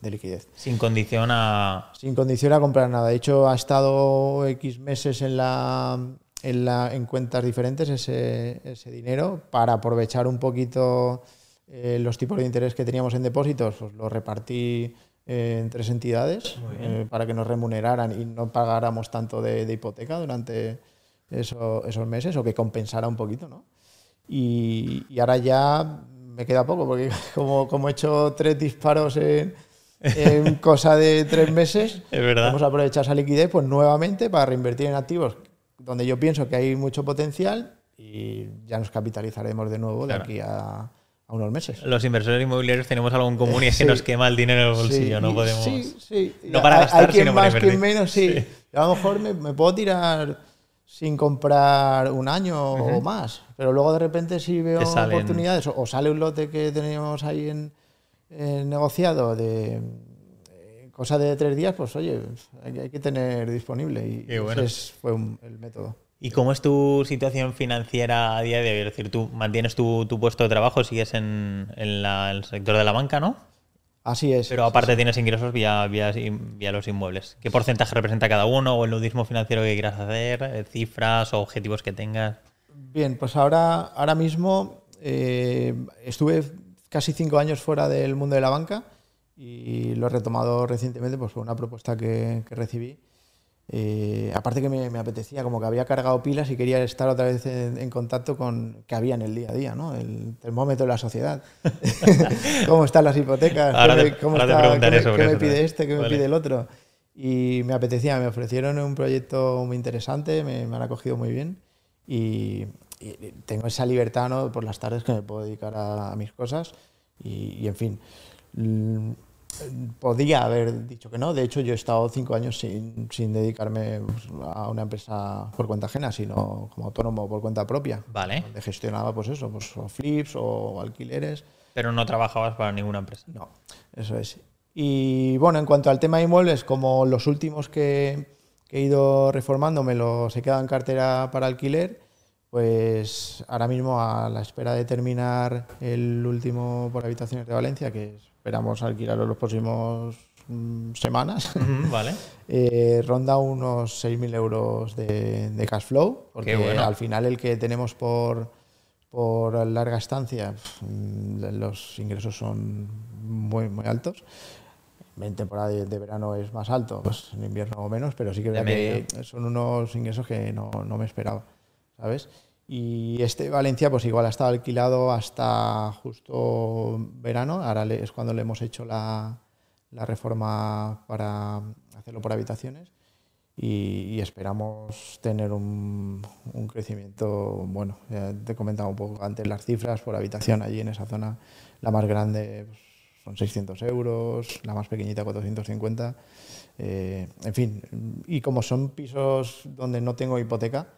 de liquidez. Sin condición a... Sin condición a comprar nada. De hecho, ha estado X meses en, la, en, la, en cuentas diferentes ese, ese dinero para aprovechar un poquito eh, los tipos de interés que teníamos en depósitos. Pues lo repartí eh, en tres entidades eh, para que nos remuneraran y no pagáramos tanto de, hipoteca durante esos meses o que compensara un poquito, ¿no? Y, y, ahora ya me queda poco porque como, como he hecho tres disparos en en cosa de tres meses, es verdad. vamos a aprovechar esa liquidez pues nuevamente para reinvertir en activos donde yo pienso que hay mucho potencial y ya nos capitalizaremos de nuevo de aquí a, unos meses. Los inversores inmobiliarios tenemos algo en común y es que nos quema el dinero en el bolsillo, no podemos... Sí, sí. No para gastar, hay quien sino más, para quien menos, sí. A lo mejor me, puedo tirar sin comprar un año o más, pero luego de repente si veo oportunidades o, sale un lote que tenemos ahí en negociado de eh, cosa de tres días, pues oye, hay, que tener disponible y ese fue el método. ¿Y cómo es tu situación financiera a día de hoy? Es decir, tú mantienes tu, puesto de trabajo, sigues en, el sector de la banca, ¿no? Así es. Pero aparte tienes ingresos vía, vía, vía, los inmuebles. ¿Qué porcentaje representa cada uno o el nudismo financiero que quieras hacer? Eh, ¿Cifras o objetivos que tengas? Bien, pues ahora, ahora mismo estuve casi cinco años fuera del mundo de la banca y lo he retomado recientemente pues, por una propuesta que, recibí Eh, aparte que me, apetecía, como que había cargado pilas y quería estar otra vez en, contacto con que había en el día a día, ¿no? El termómetro de la sociedad. ¿Cómo están las hipotecas? ¿Cómo ¿qué, me, pide este? ¿Qué me pide el otro? Y me apetecía, me ofrecieron un proyecto muy interesante, me, han acogido muy bien y, tengo esa libertad ¿no? por las tardes que me puedo dedicar a, mis cosas y, y en fin podría haber dicho que no. De hecho, yo he estado cinco años sin, sin dedicarme pues, a una empresa por cuenta ajena, sino como autónomo por cuenta propia. Vale. Donde gestionaba, pues eso, pues, o flips o alquileres. Pero no trabajabas para ninguna empresa. No, eso es. Y bueno, en cuanto al tema de inmuebles, como los últimos que, he ido reformando me los he quedado en cartera para alquiler, pues ahora mismo a la espera de terminar el último por habitaciones de Valencia, que es esperamos alquilarlo los próximos mm, semanas, vale. Eh, ronda unos 6.000 euros de, cash flow, porque al final el que tenemos por, por larga estancia, mm, los ingresos son muy, muy altos. En temporada de, verano es más alto, pues en invierno menos, pero sí que, que son unos ingresos que no, no me esperaba, ¿sabes? Y este Valencia, pues igual ha estado alquilado hasta justo verano. Ahora es cuando le hemos hecho la, la reforma para hacerlo por habitaciones. Y, esperamos tener un, un, crecimiento bueno. Ya te he comentado un poco antes las cifras por habitación allí en esa zona. La más grande pues, son 600 euros, la más pequeñita 450. Eh, en fin, y como son pisos donde no tengo hipoteca,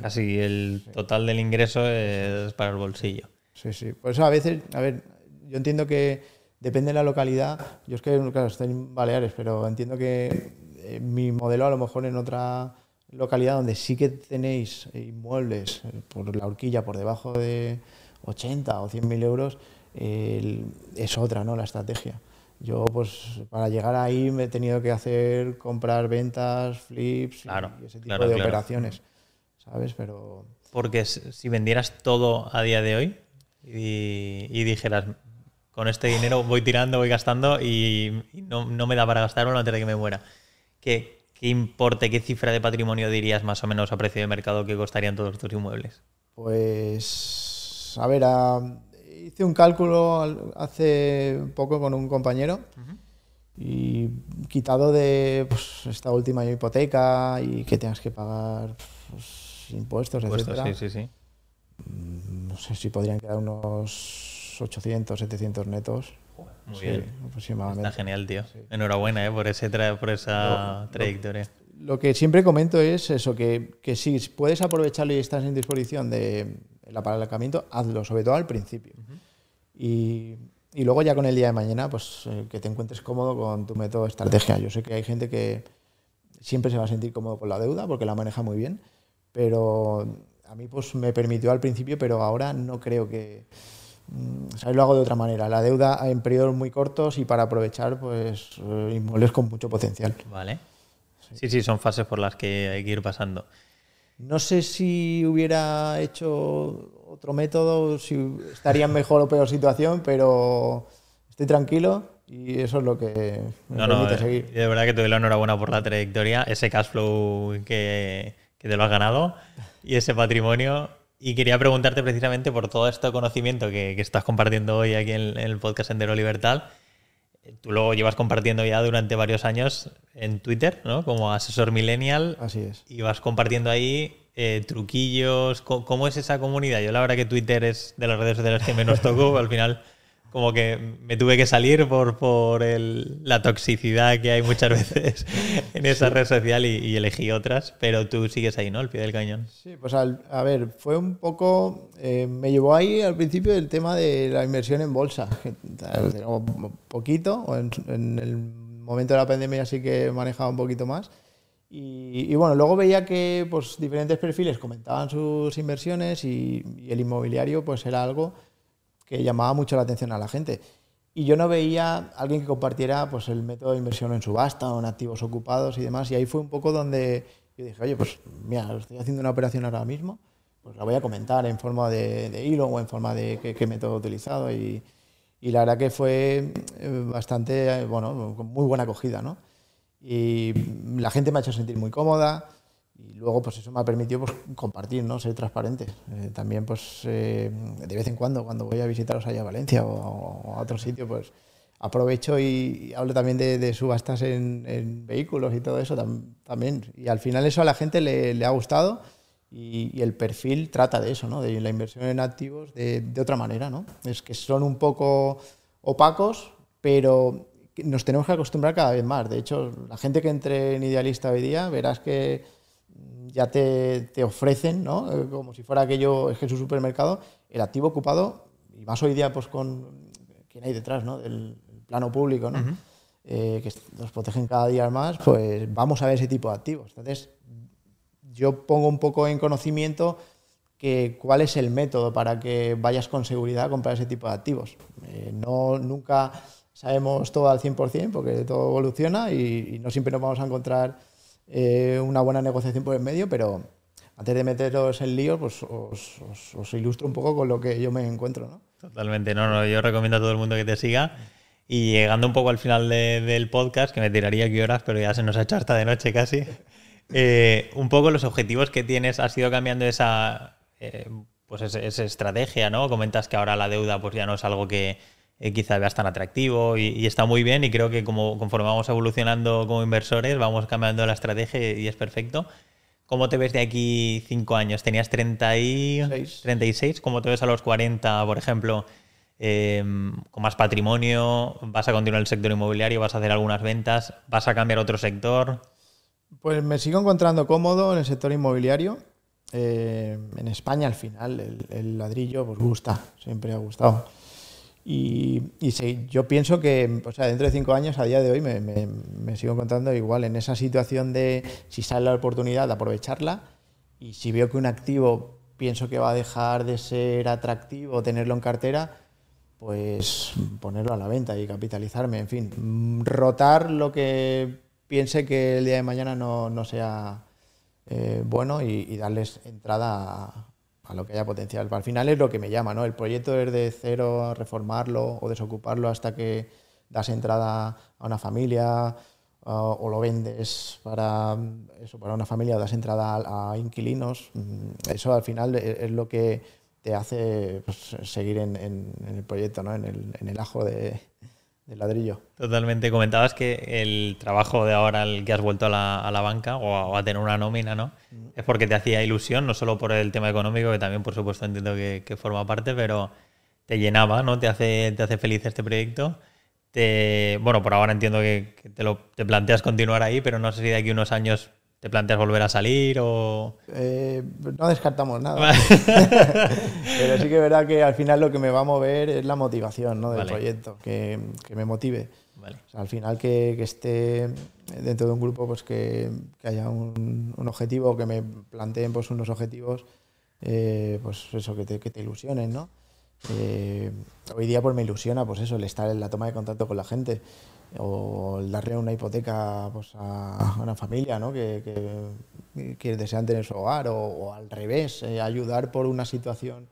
Casi el total del ingreso es para el bolsillo. Sí, sí. Por eso a veces, a ver, yo entiendo que depende de la localidad. Yo es que, claro, estoy en Baleares, pero entiendo que eh, mi modelo a lo mejor en otra localidad donde sí que tenéis inmuebles eh, por la horquilla por debajo de 80 o 100 mil euros, es otra, ¿no? La estrategia. Yo, pues, para llegar ahí me he tenido que hacer comprar ventas, flips y ese tipo de operaciones. ¿Sabes? Pero... Porque si vendieras todo a día de hoy y, dijeras, con este dinero voy tirando, voy gastando y, no, me da para gastarlo antes de que me muera, ¿qué, ¿qué importe, qué cifra de patrimonio dirías más o menos a precio de mercado que costarían todos tus inmuebles? Pues, a ver, hice un cálculo hace poco con un compañero. Y quitado de pues, esta última hipoteca y que tengas que pagar pues, impuestos, etcétera. Sí, sí, sí. Mm, no sé si podrían quedar unos 800, 700 netos. Muy bien. Aproximadamente. Está genial, tío. Enhorabuena ¿eh? por, ese por esa trayectoria. Lo, que siempre comento es eso, que, que si puedes aprovecharlo y estás en disposición de el apalancamiento, hazlo, sobre todo al principio. y, y, luego ya con el día de mañana, pues eh, que te encuentres cómodo con tu método de estrategia. Yo sé que hay gente que siempre se va a sentir cómodo con la deuda porque la maneja muy bien pero a mí pues me permitió al principio, pero ahora no creo que... Mm. Lo hago de otra manera. La deuda en periodos muy cortos y para aprovechar pues eh, inmuebles con mucho potencial. Vale. Sí. sí, son fases por las que hay que ir pasando. No sé si hubiera hecho otro método, si estaría en mejor o peor situación, pero estoy tranquilo y eso es lo que me no, permite no, seguir. De verdad que te doy la enhorabuena por la trayectoria, ese cash flow que, que te lo has ganado y ese patrimonio. Y quería preguntarte precisamente por todo este conocimiento que, que estás compartiendo hoy aquí en, el podcast Sendero Libertad. Tú lo llevas compartiendo ya durante varios años en Twitter, ¿no? Como asesor millennial. Así es. Y vas compartiendo ahí eh, truquillos. ¿Cómo, es esa comunidad? Yo la verdad que Twitter es de las redes sociales que menos toco. al final como que me tuve que salir por, por la toxicidad que hay muchas veces en esa red social y, elegí otras, pero tú sigues ahí, ¿no? Al pie del cañón. Sí, pues a ver, fue un poco, eh, me llevó ahí al principio el tema de la inversión en bolsa, un poquito, o en, el momento de la pandemia sí que manejaba un poquito más. Y, bueno, luego veía que pues, diferentes perfiles comentaban sus inversiones y, y el inmobiliario pues era algo que llamaba mucho la atención a la gente. Y yo no veía a alguien que compartiera pues, el método de inversión en subasta o en activos ocupados y demás. Y ahí fue un poco donde yo dije, oye, pues mira, estoy haciendo una operación ahora mismo, pues la voy a comentar en forma de, hilo o en forma de qué, método he utilizado. Y, y, la verdad que fue eh, bastante, bueno, con muy buena acogida, ¿no? y la gente me ha hecho sentir muy cómoda y luego pues eso me ha permitido pues, compartir, ¿no? ser transparente. Eh, también pues eh, de vez en cuando cuando voy a visitaros allá a Valencia o, a otro sitio pues aprovecho y, hablo también de, subastas en, vehículos y todo eso también. Y al final eso a la gente le, ha gustado y, el perfil trata de eso, ¿no? de la inversión en activos de, de otra manera. ¿no? Es que son un poco opacos, pero nos tenemos que acostumbrar cada vez más. De hecho, la gente que entre en Idealista hoy día, verás que ya te, te ofrecen, ¿no? Eh, como si fuera aquello, es que es un supermercado, el activo ocupado, y más hoy día pues con quién hay detrás, ¿no? Del plano público, ¿no? Eh, que nos protegen cada día más, pues vamos a ver ese tipo de activos. Entonces, yo pongo un poco en conocimiento que cuál es el método para que vayas con seguridad a comprar ese tipo de activos. Eh, no, nunca sabemos todo al 100% porque todo evoluciona y, no siempre nos vamos a encontrar eh, una buena negociación por el medio, pero antes de meteros en lío, pues os, ilustro un poco con lo que yo me encuentro. ¿no? Totalmente, no, no, yo recomiendo a todo el mundo que te siga. Y llegando un poco al final del podcast, que me tiraría aquí horas, pero ya se nos ha hecho harta de noche casi. Eh, un poco los objetivos que tienes, has ido cambiando esa, eh, pues esa, estrategia, ¿no? Comentas que ahora la deuda pues ya no es algo que, eh, quizá veas tan atractivo y, está muy bien y creo que como conforme vamos evolucionando como inversores vamos cambiando la estrategia y es perfecto. ¿Cómo te ves de aquí cinco años? ¿Tenías 30 y... 36? ¿Cómo te ves a los 40, por ejemplo? Em, con más patrimonio, vas a continuar el sector inmobiliario, vas a hacer algunas ventas, vas a cambiar otro sector. Pues me sigo encontrando cómodo en el sector inmobiliario. Eh, en España al final el, el, ladrillo pues gusta, siempre ha gustado. Y, yo pienso que o sea, dentro de cinco años, a día de hoy, me, sigo encontrando igual en esa situación de si sale la oportunidad, aprovecharla. Y si veo que un activo pienso que va a dejar de ser atractivo tenerlo en cartera, pues ponerlo a la venta y capitalizarme. En fin, rotar lo que piense que el día de mañana no, sea eh, bueno y, y, darles entrada a, a lo que haya potencial. Al final es lo que me llama, ¿no? El proyecto es de cero, reformarlo o desocuparlo hasta que das entrada a una familia o lo vendes para, eso, para una familia o das entrada a, inquilinos. Mm, eso al final e, es, lo que te hace pues, seguir en, el proyecto, ¿no? en, el, en el ajo de, ladrillo. Totalmente. Comentabas que el trabajo de ahora, el que has vuelto a la, banca o a, tener una nómina, ¿no? Mm. Es porque te hacía ilusión, no solo por el tema económico, que también, por supuesto, entiendo que, forma parte, pero te llenaba, ¿no? Te hace, te hace feliz este proyecto. Te, bueno, por ahora entiendo que, te, lo, te planteas continuar ahí, pero no sé si de aquí unos años ¿Te planteas volver a salir o...? Eh, no descartamos nada. Pero sí que es verdad que al final lo que me va a mover es la motivación ¿no? del proyecto, que, que, me motive. al final que, que, esté dentro de un grupo, pues que, que haya un, un, objetivo, que me planteen pues, unos objetivos, eh, pues eso, que te, que te ilusionen, ¿no? Eh, hoy día pues me ilusiona pues eso, el estar en la toma de contacto con la gente o el darle una hipoteca pues, a una familia ¿no? que, que, desean tener su hogar o, al revés, eh, ayudar por una situación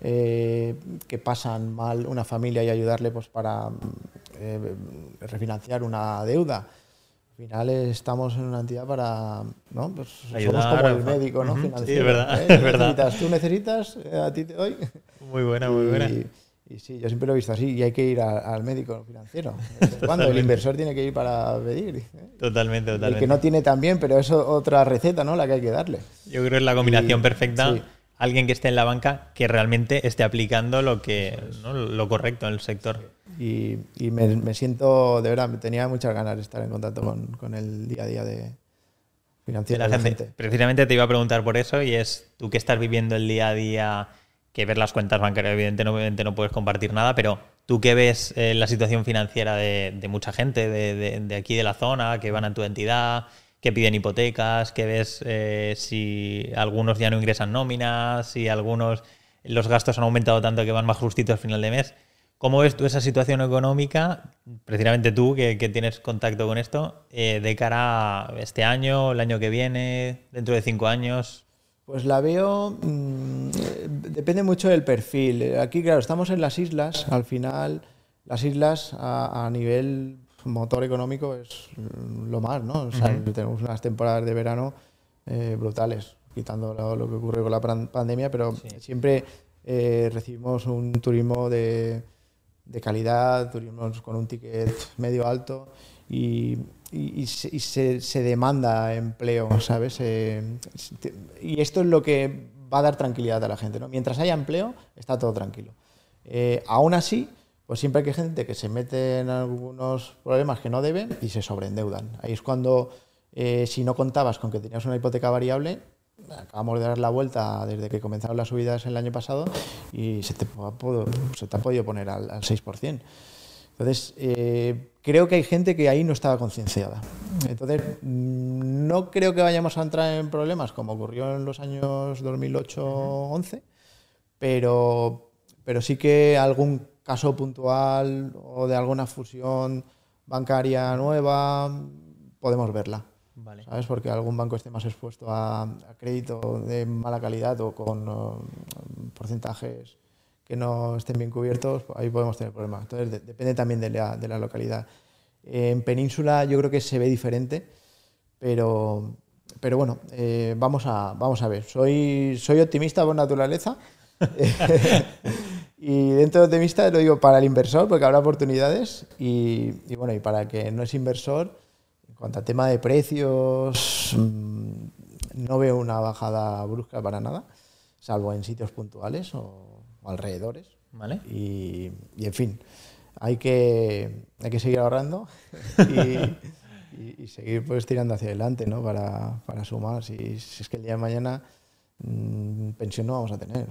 eh, que pasan mal una familia y ayudarle pues, para eh, refinanciar una deuda. Al final estamos en una entidad para, ¿no? Pues somos como el médico, ¿no? Financiero. es verdad, Tú necesitas, a ti te doy. Muy buena, muy buena. Y sí, yo siempre lo he visto así y hay que ir al médico financiero. Cuando el inversor tiene que ir para pedir. ¿eh? Totalmente, totalmente. El que no tiene también, pero es otra receta, ¿no? La que hay que darle. Yo creo que es la combinación perfecta. Alguien que esté en la banca que realmente esté aplicando lo que lo correcto en el sector. Y, me, siento, de verdad, tenía muchas ganas de estar en contacto con, el día a día de financiero de la, gente. Precisamente te iba a preguntar por eso y es tú que estás viviendo el día a día que ver las cuentas bancarias, evidentemente no puedes compartir nada, pero tú que ves eh, la situación financiera de, mucha gente de, aquí de la zona, que van a tu entidad, que piden hipotecas, que ves eh, si algunos ya no ingresan nóminas, si algunos los gastos han aumentado tanto que van más justitos al final de mes. ¿Cómo ves tú esa situación económica, precisamente tú que, tienes contacto con esto, eh, de cara a este año, el año que viene, dentro de cinco años? Pues la veo, mm, depende mucho del perfil. Aquí, claro, estamos en las islas, al final las islas a, nivel motor económico es lo más, ¿no? O sea, tenemos unas temporadas de verano eh, brutales, quitando lo, que ocurrió con la pandemia, pero siempre eh, recibimos un turismo de, de, calidad, turismo con un ticket medio alto y, y, se, se, demanda empleo, ¿sabes? Eh, y esto es lo que va a dar tranquilidad a la gente, ¿no? Mientras haya empleo, está todo tranquilo. aún así, pues siempre hay gente que se mete en algunos problemas que no deben y se sobreendeudan. Ahí es cuando, eh, si no contabas con que tenías una hipoteca variable, acabamos de dar la vuelta desde que comenzaron las subidas el año pasado y se te, se te ha podido poner al, 6%. Entonces, eh, creo que hay gente que ahí no estaba concienciada. Entonces, mm, no creo que vayamos a entrar en problemas como ocurrió en los años 2008-11, pero, pero sí que algún caso puntual o de alguna fusión bancaria nueva, podemos verla. ¿Sabes? Porque algún banco esté más expuesto a, crédito de mala calidad o con porcentajes que no estén bien cubiertos, ahí podemos tener problemas. Entonces, depende también de la, de la, localidad. En Península yo creo que se ve diferente, pero, pero bueno, eh, vamos, a, vamos a ver. Soy, soy optimista por naturaleza. Y dentro de optimista lo digo para el inversor, porque habrá oportunidades. Y, bueno, y para el que no es inversor, en cuanto a tema de precios, mm, no veo una bajada brusca para nada, salvo en sitios puntuales o, alrededores. Vale. Y, en fin, hay que, hay que seguir ahorrando y, seguir pues tirando hacia adelante ¿no? para, para sumar. Si, si es que el día de mañana Mm, pensión no vamos a tener.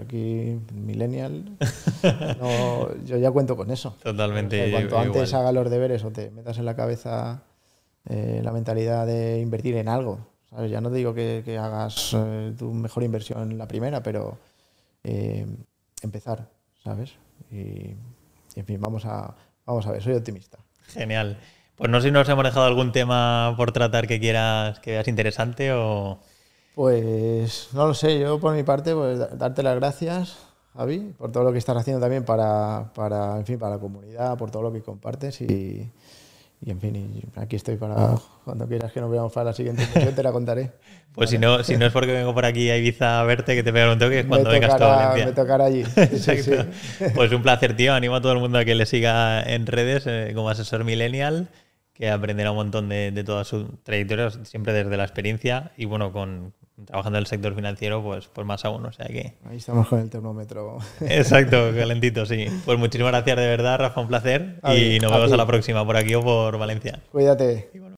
Aquí, millennial, yo ya cuento con eso. Totalmente. cuanto antes haga los deberes o te metas en la cabeza eh, la mentalidad de invertir en algo. ¿sabes? Ya no te digo que, hagas eh, tu mejor inversión en la primera, pero eh, empezar, ¿sabes? Y, en fin, vamos a, vamos a ver, soy optimista. Genial. Pues no sé si nos hemos dejado algún tema por tratar que quieras que veas interesante o... Pues no lo sé, yo por mi parte, pues darte las gracias, Javi, por todo lo que estás haciendo también para, para, en fin, para la comunidad, por todo lo que compartes y, y en fin, aquí estoy para cuando quieras que nos veamos para la siguiente te la contaré. Pues si no, si no es porque vengo por aquí a Ibiza a verte, que te pegar un toque, es cuando vengas a Valencia. Me tocará allí. Pues un placer, tío. Animo a todo el mundo a que le siga en redes eh, como asesor millennial que aprenderá un montón de, de toda su trayectoria, siempre desde la experiencia y bueno, con, trabajando en el sector financiero, pues, pues más aún. O sea que... Ahí estamos con el termómetro. Exacto, calentito, sí. Pues muchísimas gracias de verdad, Rafa, un placer. y nos vemos a la próxima por aquí o por Valencia. Cuídate.